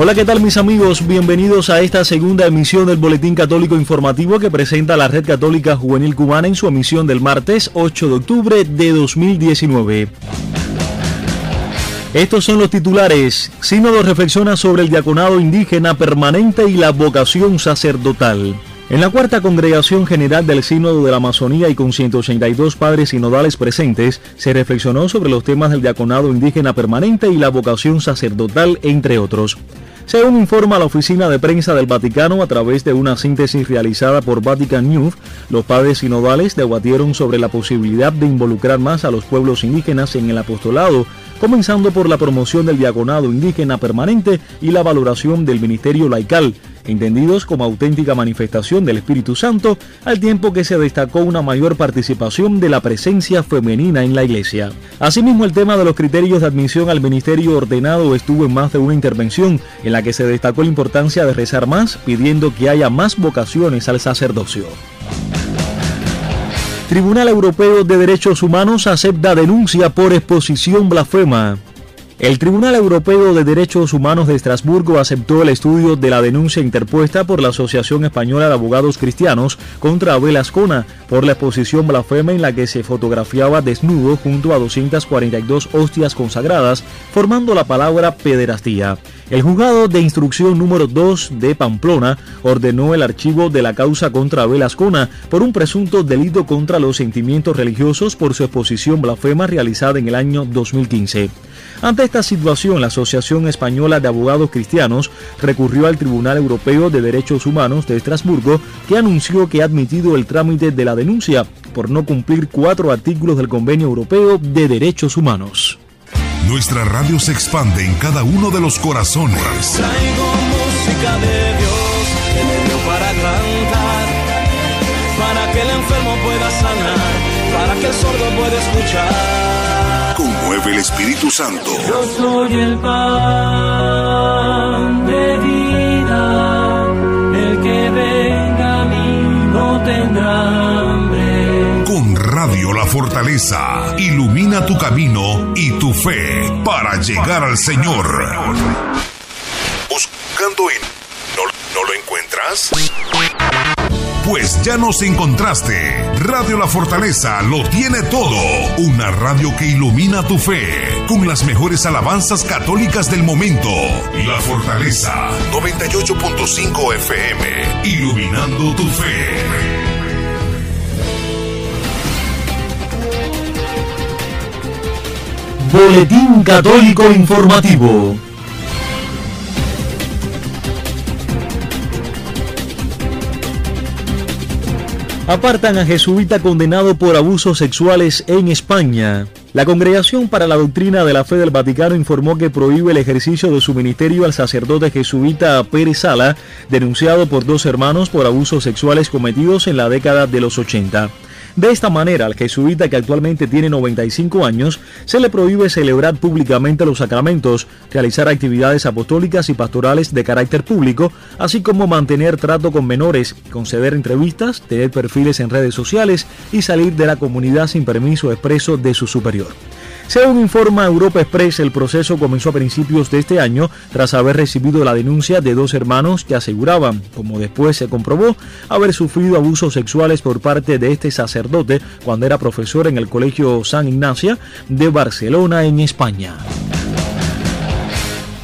Hola, ¿qué tal mis amigos? Bienvenidos a esta segunda emisión del Boletín Católico Informativo que presenta la Red Católica Juvenil Cubana en su emisión del martes 8 de octubre de 2019. Estos son los titulares. Sínodo reflexiona sobre el diaconado indígena permanente y la vocación sacerdotal. En la cuarta congregación general del Sínodo de la Amazonía y con 182 padres sinodales presentes, se reflexionó sobre los temas del diaconado indígena permanente y la vocación sacerdotal, entre otros. Según informa la oficina de prensa del Vaticano a través de una síntesis realizada por Vatican News, los padres sinodales debatieron sobre la posibilidad de involucrar más a los pueblos indígenas en el apostolado, comenzando por la promoción del diaconado indígena permanente y la valoración del ministerio laical, entendidos como auténtica manifestación del Espíritu Santo, al tiempo que se destacó una mayor participación de la presencia femenina en la Iglesia. Asimismo, el tema de los criterios de admisión al ministerio ordenado estuvo en más de una intervención, en la que se destacó la importancia de rezar más, pidiendo que haya más vocaciones al sacerdocio. Tribunal Europeo de Derechos Humanos acepta denuncia por exposición blasfema. El Tribunal Europeo de Derechos Humanos de Estrasburgo aceptó el estudio de la denuncia interpuesta por la Asociación Española de Abogados Cristianos contra Abel Ascona por la exposición blasfema en la que se fotografiaba desnudo junto a 242 hostias consagradas, formando la palabra pederastía. El juzgado de instrucción número 2 de Pamplona ordenó el archivo de la causa contra Abel Ascona por un presunto delito contra los sentimientos religiosos por su exposición blasfema realizada en el año 2015. Ante esta situación, la Asociación Española de Abogados Cristianos recurrió al Tribunal Europeo de Derechos Humanos de Estrasburgo, que anunció que ha admitido el trámite de la denuncia por no cumplir cuatro artículos del Convenio Europeo de Derechos Humanos. Nuestra radio se expande en cada uno de los corazones. Traigo música de Dios que me dio para cantar, para que el enfermo pueda sanar, para que el sordo pueda escuchar. Conmueve el Espíritu Santo. Yo soy el pan Fortaleza, ilumina tu camino y tu fe para llegar al Señor. Buscando en... ¿No, no lo encuentras? Pues ya nos encontraste. Radio La Fortaleza lo tiene todo. Una radio que ilumina tu fe con las mejores alabanzas católicas del momento. La Fortaleza 98.5 FM. Iluminando tu fe. Boletín Católico Informativo. Apartan a jesuita condenado por abusos sexuales en España. La Congregación para la Doctrina de la Fe del Vaticano informó que prohíbe el ejercicio de su ministerio al sacerdote jesuita Pérez Sala, denunciado por dos hermanos por abusos sexuales cometidos en la década de los 80. De esta manera, al jesuita que actualmente tiene 95 años, se le prohíbe celebrar públicamente los sacramentos, realizar actividades apostólicas y pastorales de carácter público, así como mantener trato con menores, conceder entrevistas, tener perfiles en redes sociales y salir de la comunidad sin permiso expreso de su superior. Según informa Europa Express, el proceso comenzó a principios de este año tras haber recibido la denuncia de dos hermanos que aseguraban, como después se comprobó, haber sufrido abusos sexuales por parte de este sacerdote cuando era profesor en el Colegio San Ignacia de Barcelona, en España.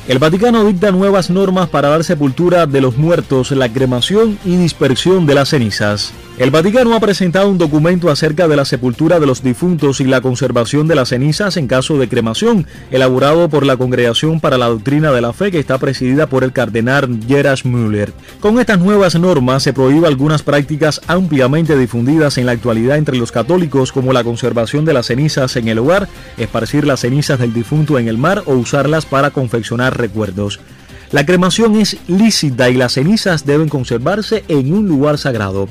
El Vaticano dicta nuevas normas para dar sepultura de los muertos, la cremación y dispersión de las cenizas. El Vaticano ha presentado un documento acerca de la sepultura de los difuntos y la conservación de las cenizas en caso de cremación, elaborado por la Congregación para la Doctrina de la Fe que está presidida por el cardenal Gerard Müller. Con estas nuevas normas se prohíbe algunas prácticas ampliamente difundidas en la actualidad entre los católicos como la conservación de las cenizas en el hogar, esparcir las cenizas del difunto en el mar o usarlas para confeccionar recuerdos. La cremación es lícita y las cenizas deben conservarse en un lugar sagrado.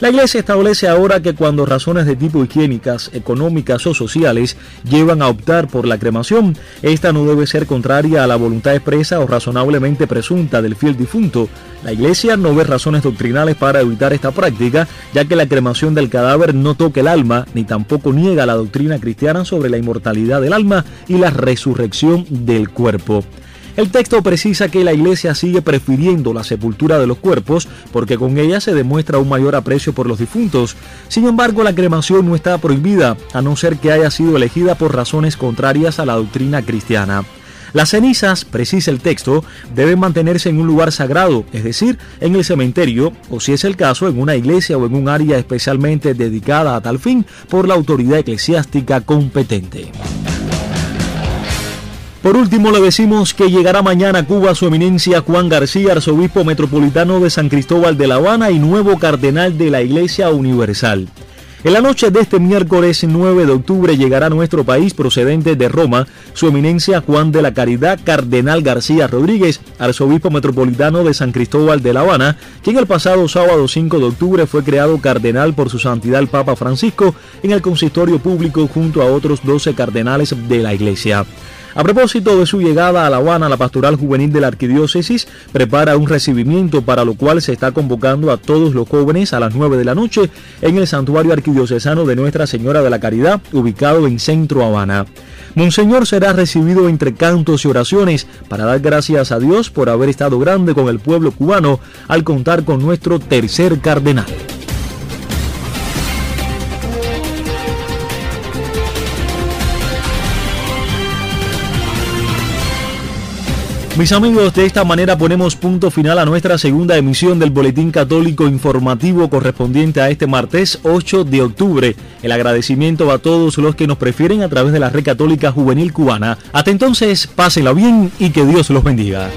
La Iglesia establece ahora que cuando razones de tipo higiénicas, económicas o sociales llevan a optar por la cremación, esta no debe ser contraria a la voluntad expresa o razonablemente presunta del fiel difunto. La Iglesia no ve razones doctrinales para evitar esta práctica, ya que la cremación del cadáver no toca el alma, ni tampoco niega la doctrina cristiana sobre la inmortalidad del alma y la resurrección del cuerpo. El texto precisa que la iglesia sigue prefiriendo la sepultura de los cuerpos porque con ella se demuestra un mayor aprecio por los difuntos. Sin embargo, la cremación no está prohibida, a no ser que haya sido elegida por razones contrarias a la doctrina cristiana. Las cenizas, precisa el texto, deben mantenerse en un lugar sagrado, es decir, en el cementerio, o si es el caso, en una iglesia o en un área especialmente dedicada a tal fin por la autoridad eclesiástica competente. Por último, le decimos que llegará mañana a Cuba su eminencia Juan García, arzobispo metropolitano de San Cristóbal de La Habana y nuevo cardenal de la Iglesia Universal. En la noche de este miércoles 9 de octubre llegará a nuestro país procedente de Roma su eminencia Juan de la Caridad Cardenal García Rodríguez, arzobispo metropolitano de San Cristóbal de La Habana, quien el pasado sábado 5 de octubre fue creado cardenal por su santidad el Papa Francisco en el consistorio público junto a otros 12 cardenales de la Iglesia. A propósito de su llegada a La Habana, la Pastoral Juvenil de la Arquidiócesis prepara un recibimiento para lo cual se está convocando a todos los jóvenes a las 9 de la noche en el Santuario Arquidiocesano de Nuestra Señora de la Caridad, ubicado en Centro Habana. Monseñor será recibido entre cantos y oraciones para dar gracias a Dios por haber estado grande con el pueblo cubano al contar con nuestro tercer cardenal. Mis amigos, de esta manera ponemos punto final a nuestra segunda emisión del Boletín Católico Informativo correspondiente a este martes 8 de octubre. El agradecimiento a todos los que nos prefieren a través de la Red Católica Juvenil Cubana. Hasta entonces, pásenla bien y que Dios los bendiga.